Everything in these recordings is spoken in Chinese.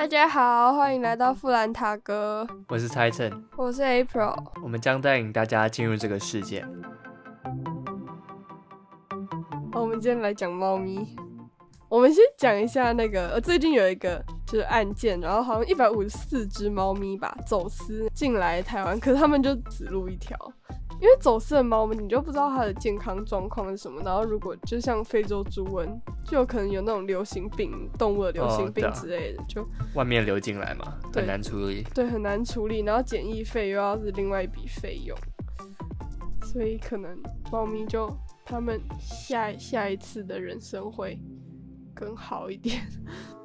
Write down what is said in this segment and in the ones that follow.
大家好，欢迎来到富兰塔哥，我是猜测，我是 April，我们将带领大家进入这个世界。我们今天来讲猫咪。我们先讲一下那个，呃，最近有一个就是案件，然后好像一百五十四只猫咪吧走私进来台湾，可是他们就只录一条。因为走私的猫咪，你就不知道它的健康状况是什么。然后如果就像非洲猪瘟，就可能有那种流行病、动物的流行病之类的，就外面流进来嘛，很难处理。对，很难处理。然后检疫费又要是另外一笔费用，所以可能猫咪就他们下下一次的人生会更好一点。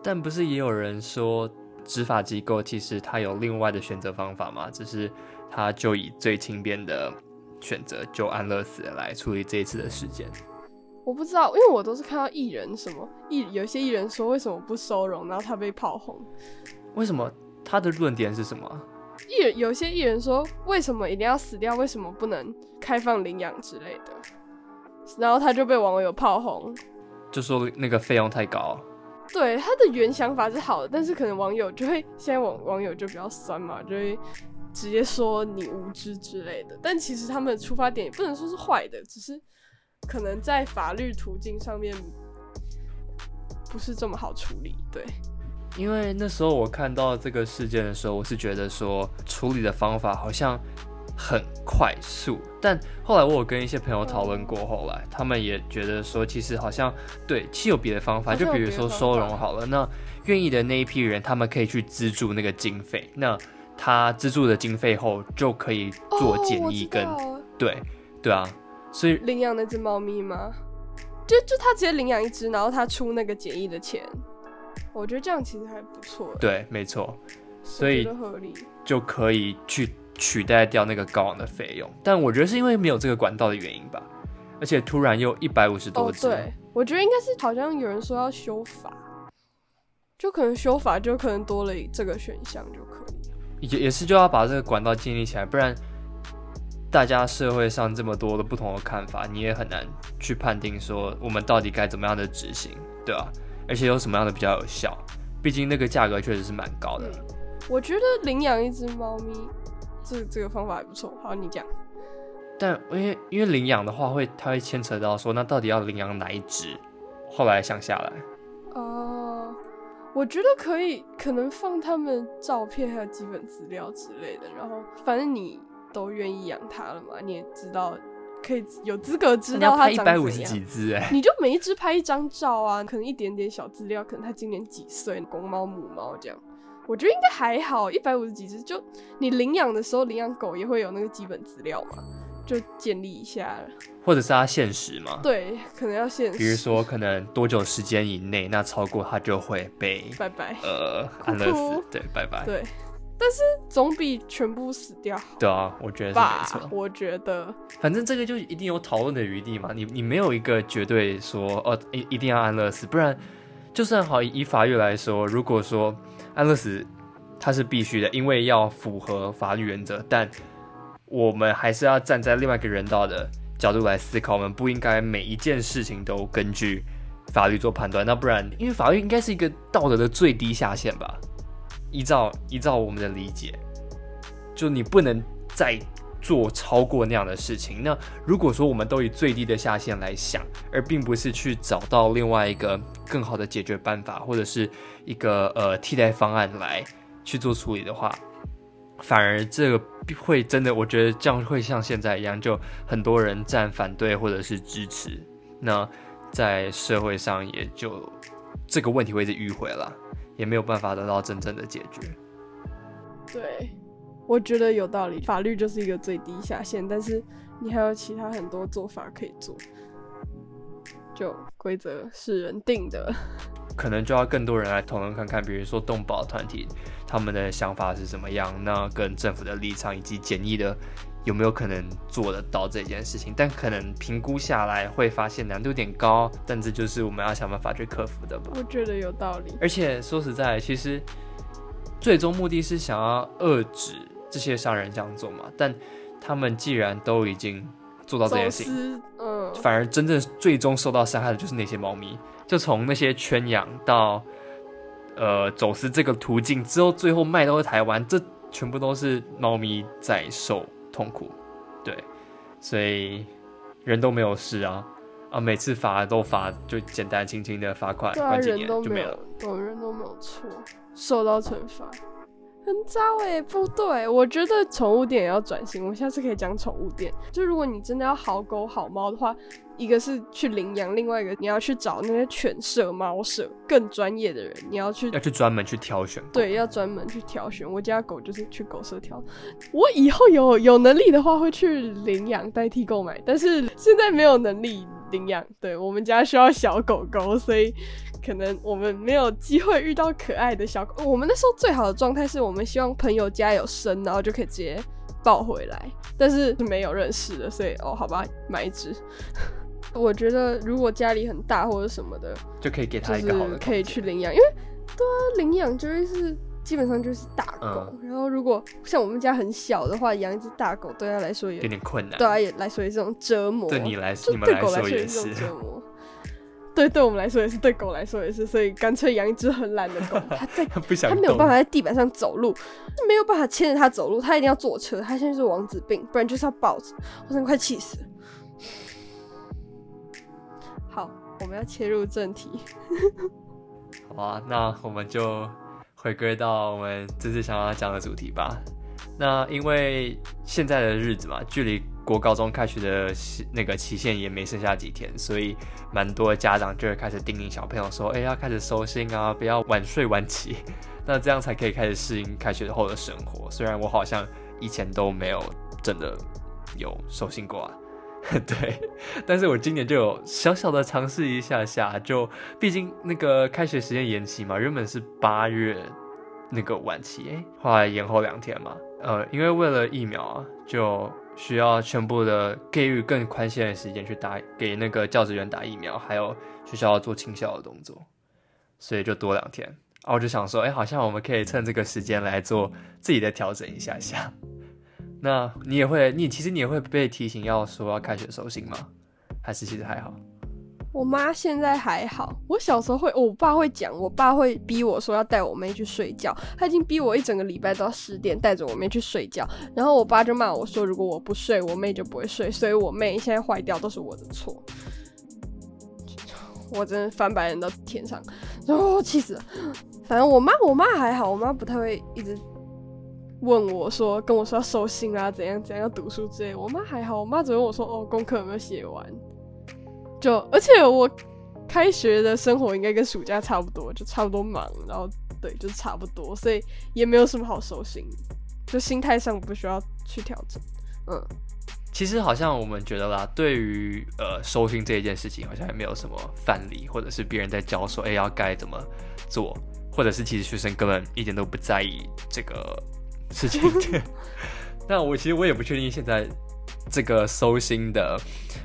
但不是也有人说，执法机构其实它有另外的选择方法嘛？只是它就以最轻便的。选择就安乐死来处理这一次的事件，我不知道，因为我都是看到艺人什么艺，有些艺人说为什么不收容，然后他被炮轰，为什么他的论点是什么？艺人有些艺人说为什么一定要死掉，为什么不能开放领养之类的，然后他就被网友炮轰，就说那个费用太高。对他的原想法是好的，但是可能网友就会现在网网友就比较酸嘛，就会。直接说你无知之类的，但其实他们的出发点也不能说是坏的，只是可能在法律途径上面不是这么好处理。对，因为那时候我看到这个事件的时候，我是觉得说处理的方法好像很快速，但后来我有跟一些朋友讨论过，后来他们也觉得说，其实好像对，其实有别的方法，就比如说收容好了，那愿意的那一批人，他们可以去资助那个经费，那。他资助的经费后就可以做检疫跟对对啊，所以领养那只猫咪吗？就就他直接领养一只，然后他出那个检疫的钱，我觉得这样其实还不错。对，没错，所以合理就可以去取代掉那个高昂的费用。但我觉得是因为没有这个管道的原因吧，而且突然又一百五十多只，对我觉得应该是好像有人说要修法，就可能修法就可能多了这个选项就可以。也也是就要把这个管道建立起来，不然大家社会上这么多的不同的看法，你也很难去判定说我们到底该怎么样的执行，对吧？而且有什么样的比较有效？毕竟那个价格确实是蛮高的。我觉得领养一只猫咪，这这个方法还不错。好，你讲。但因为因为领养的话，会它会牵扯到说，那到底要领养哪一只？后来想下来。哦我觉得可以，可能放他们照片还有基本资料之类的，然后反正你都愿意养它了嘛，你也知道可以有资格知道它长怎样。几只哎，你就每一只拍一张照啊，可能一点点小资料，可能它今年几岁，公猫母猫这样，我觉得应该还好，一百五十几只，就你领养的时候领养狗也会有那个基本资料嘛。就建立一下，或者是它限时嘛？对，可能要限时。比如说，可能多久时间以内，那超过它就会被拜拜，呃，安乐死。对，拜拜。对，但是总比全部死掉好。对啊，我觉得是没错。我觉得，反正这个就一定有讨论的余地嘛。你你没有一个绝对说，哦，一一定要安乐死，不然就算好以法律来说，如果说安乐死它是必须的，因为要符合法律原则，但我们还是要站在另外一个人道的角度来思考，我们不应该每一件事情都根据法律做判断。那不然，因为法律应该是一个道德的最低下限吧？依照依照我们的理解，就你不能再做超过那样的事情。那如果说我们都以最低的下限来想，而并不是去找到另外一个更好的解决办法，或者是一个呃替代方案来去做处理的话。反而这个会真的，我觉得这样会像现在一样，就很多人站反对或者是支持，那在社会上也就这个问题会是迂回了，也没有办法得到真正的解决。对，我觉得有道理，法律就是一个最低下限，但是你还有其他很多做法可以做，就规则是人定的。可能就要更多人来讨论看看，比如说动保团体他们的想法是怎么样，那跟政府的立场以及简易的有没有可能做得到这件事情？但可能评估下来会发现难度有点高，但这就是我们要想办法去克服的吧。我觉得有道理。而且说实在，其实最终目的是想要遏制这些商人这样做嘛。但他们既然都已经做到这件事情，嗯，反而真正最终受到伤害的就是那些猫咪。就从那些圈养到，呃走私这个途径之后，最后卖到台湾，这全部都是猫咪在受痛苦，对，所以人都没有事啊啊，每次罚都罚就简单轻轻的罚款，对啊，关几年人都没就没了有。，对，人都没有错，受到惩罚，很糟哎、不对，我觉得宠物店也要转型。我们下次可以讲宠物店，就如果你真的要好狗好猫的话，一个是去领养，另外一个你要去找那些犬舍、猫舍更专业的人，你要去要去专门去挑选，对，要专门去挑选。我家狗就是去狗舍挑。我以后有有能力的话会去领养代替购买，但是现在没有能力领养。对我们家需要小狗狗，所以可能我们没有机会遇到可爱的小狗。我们那时候最好的状态是我们希望朋友家有生，然后就可以直接抱回来，但是没有认识的，所以哦，好吧，买一只。我觉得如果家里很大或者什么的，就可以给就是他一个好的可以去领养，因为对啊，领养就会是基本上就是大狗，嗯然后如果像我们家很小的话，养一只大狗对他来说也有点困难。对啊也来说也是一种折磨，对你来说对狗来说也说也是种，折磨。对，对我们来说也是，对狗来说也是，所以干脆养一只很懒的狗，它在 不想它没有动办法在地板上走路，没有办法牵着它走路，它一定要坐车，它现在是王子病，不然就是要抱着，我真的快气死了。好，我们要切入正题。好啊，那我们就回归到我们这次想要讲的主题吧。那因为现在的日子嘛，距离国高中开学的那个期限也没剩下几天，所以蛮多家长就会开始叮咛小朋友说：“哎、要开始收心啊，不要晚睡晚起。”那这样才可以开始适应开学后的生活。虽然我好像以前都没有真的有收心过啊，对，但是我今年就有小小的尝试一下下，就毕竟那个开学时间延期嘛，原本是八月那个晚期，哎，后来延后两天嘛，呃，因为为了疫苗，就需要全部的给予更宽限的时间去打给那个教职员打疫苗，还有学校要做清校的动作，所以就多两天。啊，我就想说，哎，好像我们可以趁这个时间来做自己的调整一下下。那你也会，你其实你也会被提醒要说要开学收心吗？还是其实还好？我妈现在还好，我小时候会，我爸会讲，我爸会逼我说要带我妹去睡觉，他已经逼我一整个礼拜都要十点带着我妹去睡觉，然后我爸就骂我说，如果我不睡，我妹就不会睡，所以我妹现在坏掉都是我的错，我真的翻白眼到天上，哦，气死了。反正我妈，我妈还好，我妈不太会一直问我说，跟我说要收心啊，怎样怎样要读书之类。我妈还好，我妈只问我说，哦，功课有没有写完？就而且我开学的生活应该跟暑假差不多，就差不多忙，然后对，就差不多，所以也没有什么好收心，就心态上不需要去调整。嗯，其实好像我们觉得啦，对于呃收心这一件事情，好像也没有什么范例，或者是别人在教说，哎、要该怎么做，或者是其实学生根本一点都不在意这个事情。那我其实我也不确定现在这个收心的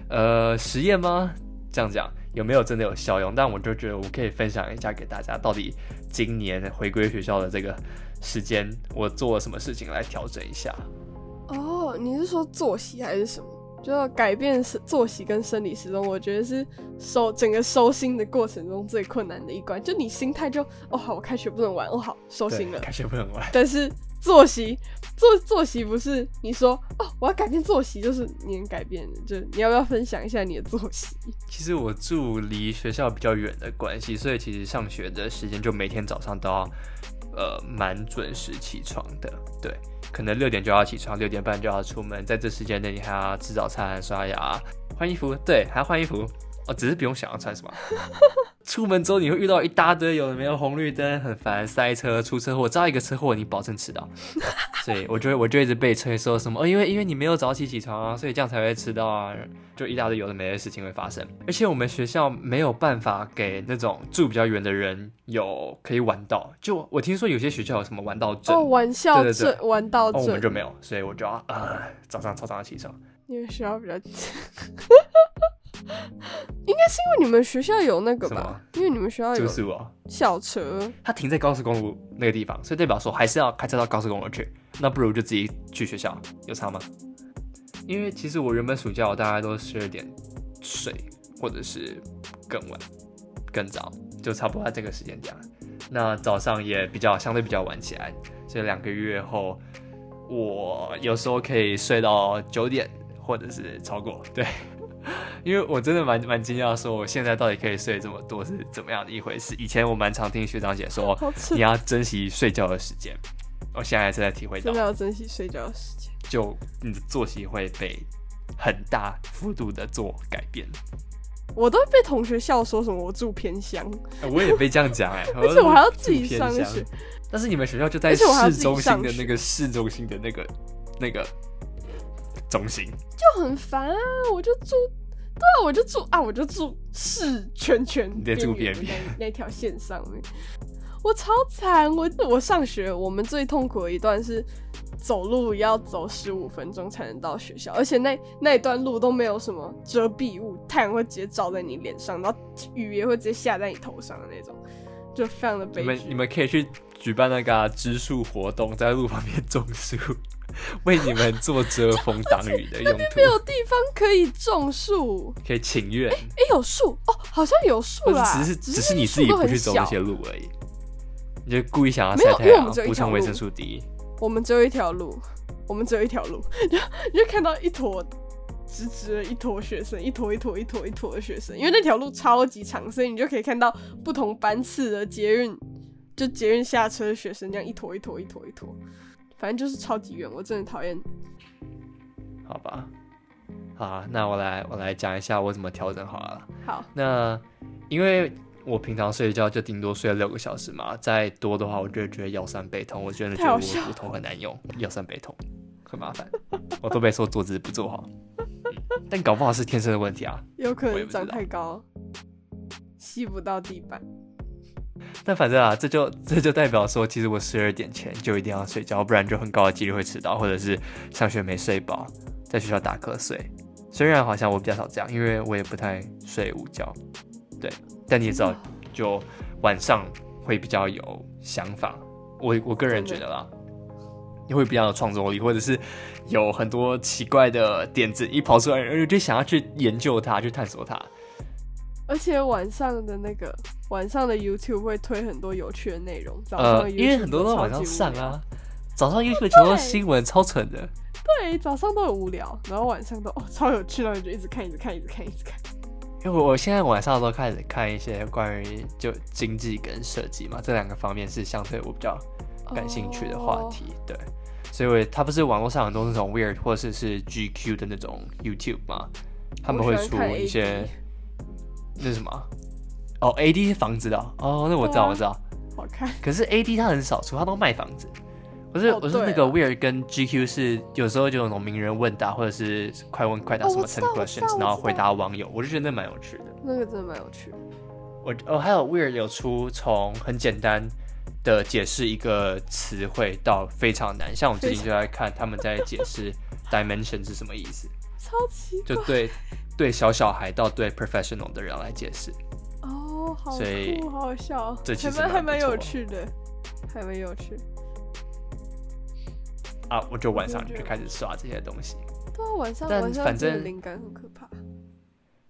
呃实验吗？这样讲有没有真的有效用？但我就觉得我可以分享一下给大家，到底今年回归学校的这个时间，我做了什么事情来调整一下。哦，你是说作息还是什么？就要改变生作息跟生理时钟，我觉得是收整个收心的过程中最困难的一关。就你心态就哦好，我开学不能玩，哦好收心了。开学不能玩。但是作息作作息不是你说哦我要改变作息，就是你能改变的。就你要不要分享一下你的作息？其实我住离学校比较远的关系，所以其实上学的时间就每天早上都要呃蛮准时起床的。对，可能六点就要起床，六点半就要出门，在这时间内你还要吃早餐、刷牙、换衣服，对，还要换衣服。哦，只是不用想要穿什么。出门之后你会遇到一大堆有的没有红绿灯，很烦，塞车、出车祸，只要一个车祸你保证迟到。所以我就会我就一直被催说什么哦，因为因为你没有早起起床啊，所以这样才会迟到啊，就一大堆有的没的事情会发生。而且我们学校没有办法给那种住比较远的人有可以晚到，就我听说有些学校有什么晚到证，哦，玩笑证，玩到哦，我们，就没有，所以我就要呃早上超早起床。因为学校比较，应该是因为你们学校有那个吧？因为你们学校有住宿哦，校车，它停在高速公路那个地方，所以代表说还是要开车到高速公路去。那不如就自己去学校，有差吗？因为其实我原本暑假我大概都十二点睡，或者是更晚、更早，就差不多在这个时间点。那早上也比较相对比较晚起来，所以两个月后，我有时候可以睡到九点，或者是超过。对，因为我真的蛮蛮惊讶，说我现在到底可以睡这么多是怎么样的一回事。以前我蛮常听学长姐说，你要珍惜睡觉的时间，我现在还是在体会到，真的要珍惜睡觉的时间，就你的作息会被很大幅度的做改变。我都被同学笑说什么我住偏乡，我也被这样讲哎，而且我还要自己上学。但是你们学校就在市中心的那个市中心的那个那个中心，就很烦啊！我就住，对啊，我就住啊，我就住市圈圈边边那那条线上面，我超惨！我我上学，我们最痛苦的一段是。走路要走十五分钟才能到学校，而且那那一段路都没有什么遮蔽物，太阳会直接照在你脸上，然后雨也会直接下在你头上的那种，就非常的悲。你们你们可以去举办那个植树活动，在路旁边种树，为你们做遮风挡雨的用途。没有地方可以种树，可以请愿。哎，有树？哦，好像有树啦，只是只是你自己不去走那些路而已，你就故意想要晒太阳，补充维生素 D。我们只有一条路，我们只有一条路，就 你就看到一坨直直的一坨学生，一坨一坨一坨一坨的学生，因为那条路超级长，所以你就可以看到不同班次的捷运，就捷运下车的学生这样一坨一坨一坨一坨，反正就是超级远，我真的讨厌。好吧，好，那我来我来讲一下我怎么调整好了。好，那因为。我平常睡觉就顶多睡了六个小时嘛，再多的话，我就觉得腰酸背痛，我真的觉得我骨头很难用，腰酸背痛很麻烦，我都被说坐姿不做好，但搞不好是天生的问题啊，有可能长太高，吸不到地板。但反正啊，这就这就代表说，其实我十二点前就一定要睡觉，不然就很高的几率会迟到，或者是上学没睡饱，在学校打瞌睡。虽然好像我比较少这样，因为我也不太睡午觉，对。但你也知道，就晚上会比较有想法。我我个人觉得啦，你会比较有创作力，或者是有很多奇怪的点子一跑出来，而且就想要去研究它，去探索它。而且晚上的那个晚上的 YouTube 会推很多有趣的内容。呃，因为很多都晚上上啊，早上 YouTube 全都是新闻，超蠢的。对，早上都很无聊，然后晚上都哦超有趣，然后你就一直看，一直看，一直看，一直看。因为我现在晚上都开始看一些关于就经济跟设计嘛，这两个方面是相对我比较感兴趣的话题，对，所以它不是网络上很多那种 weird 或者是 GQ 的那种 YouTube 嘛，他们会出一些那什么哦，AD 是房子的哦，那我知道我知道，好看，可是 AD 他很少出，他都卖房子。我是，我是那个 Weird 跟 GQ 是有时候就有那种名人问答，或者是快问快答什么 ten questions，然后回答网友，我就觉得那蛮有趣的。那个真的蛮有趣。我哦，还有 Weird 有出从很简单的解释一个词汇到非常难，像我最近就在看他们在解释 dimension 是什么意思，超奇就对对小小孩到对 professional 的人来解释。哦，好酷，好好笑，这其实还蛮有趣的，还蛮有趣。啊！我就晚上就开始刷这些东西。对啊，晚上但反正灵感很可怕。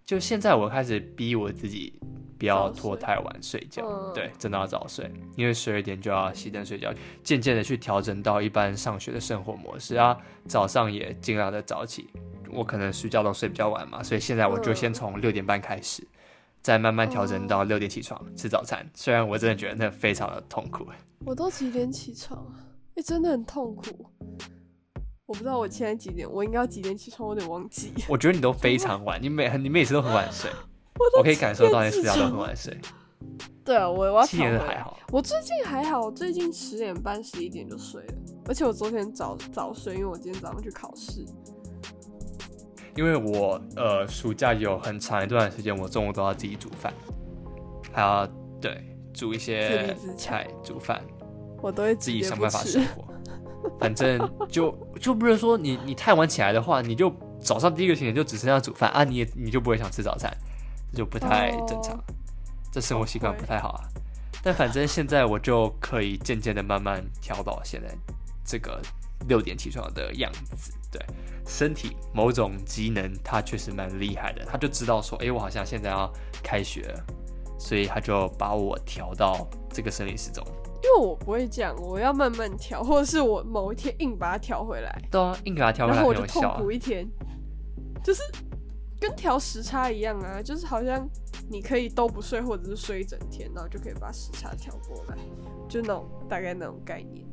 就现在，我开始逼我自己不要拖太晚睡觉。对，真的要早睡，因为十二点就要熄灯睡觉。渐渐的去调整到一般上学的生活模式啊，早上也尽量的早起。我可能睡觉都睡比较晚嘛，所以现在我就先从六点半开始，再慢慢调整到六点起床吃早餐。虽然我真的觉得那非常的痛苦。我都几点起床啊？哎，真的很痛苦。我不知道我现在几点，我应该要几点起床？我有点忘记。我觉得你都非常晚，你每你每次都很晚睡，我可以感受到你睡觉都很晚睡。对啊，我我要七点还好，我最近还好，我最近十点半十一点就睡了，而且我昨天早早睡，因为我今天早上去考试。因为我呃暑假有很长一段时间，我中午都要自己煮饭，还要对煮一些菜煮饭，我都会自己想办法生活。反正就就不是说你你太晚起来的话，你就早上第一个行程就只剩下煮饭啊，你也你就不会想吃早餐，就不太正常，这生活习惯不太好啊。但反正现在我就可以渐渐的慢慢调到现在这个六点起床的样子，对身体某种机能他确实蛮厉害的，他就知道说，哎，我好像现在要开学了，所以他就把我调到这个生理时钟。因为我不会这样，我要慢慢调，或者是我某一天硬把它调回来，对啊，硬给它调回来然后我就痛。苦一天，就是跟调时差一样啊，就是好像你可以都不睡，或者是睡一整天，然后就可以把时差调过来，就那种大概那种概念。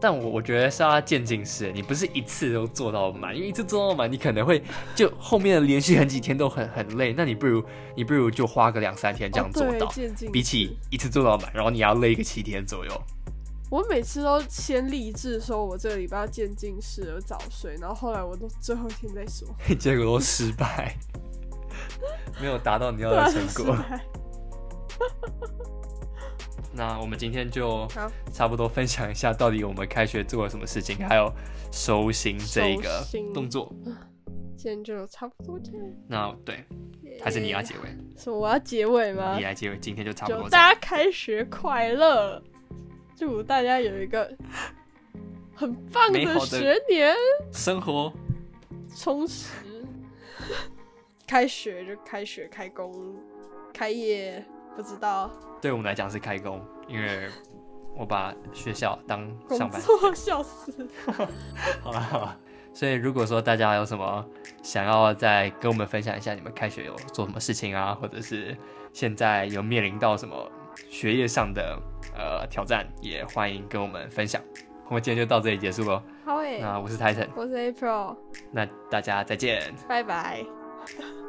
但我我觉得是要渐进式，你不是一次都做到满，因为一次做到满，你可能会就后面的连续很几天都很很累，那你不如你不如就花个两三天这样做到，比起一次做到满，然后你要累个七天左右。我每次都先立志说，我这个礼拜要渐进式而早睡，然后后来我都最后一天再说，结果都失败，没有达到你要的成果。那我们今天就差不多分享一下，到底我们开学做了什么事情，还有收心这一个动作。今天就差不多这样。那对，还是你要结尾，是我要结尾吗你？来结尾，今天就差不多。大家开学快乐，祝大家有一个很棒的学年，生活充实。开学就开学，开工，开业，不知道对我们来讲是开工，因为我把学校当上班。作，笑死。好了好了，所以如果说大家有什么想要再跟我们分享一下，你们开学有做什么事情啊，或者是现在有面临到什么学业上的呃挑战，也欢迎跟我们分享。我们今天就到这里结束喽。好诶，那我是 Titan，我是 April，那大家再见。拜拜。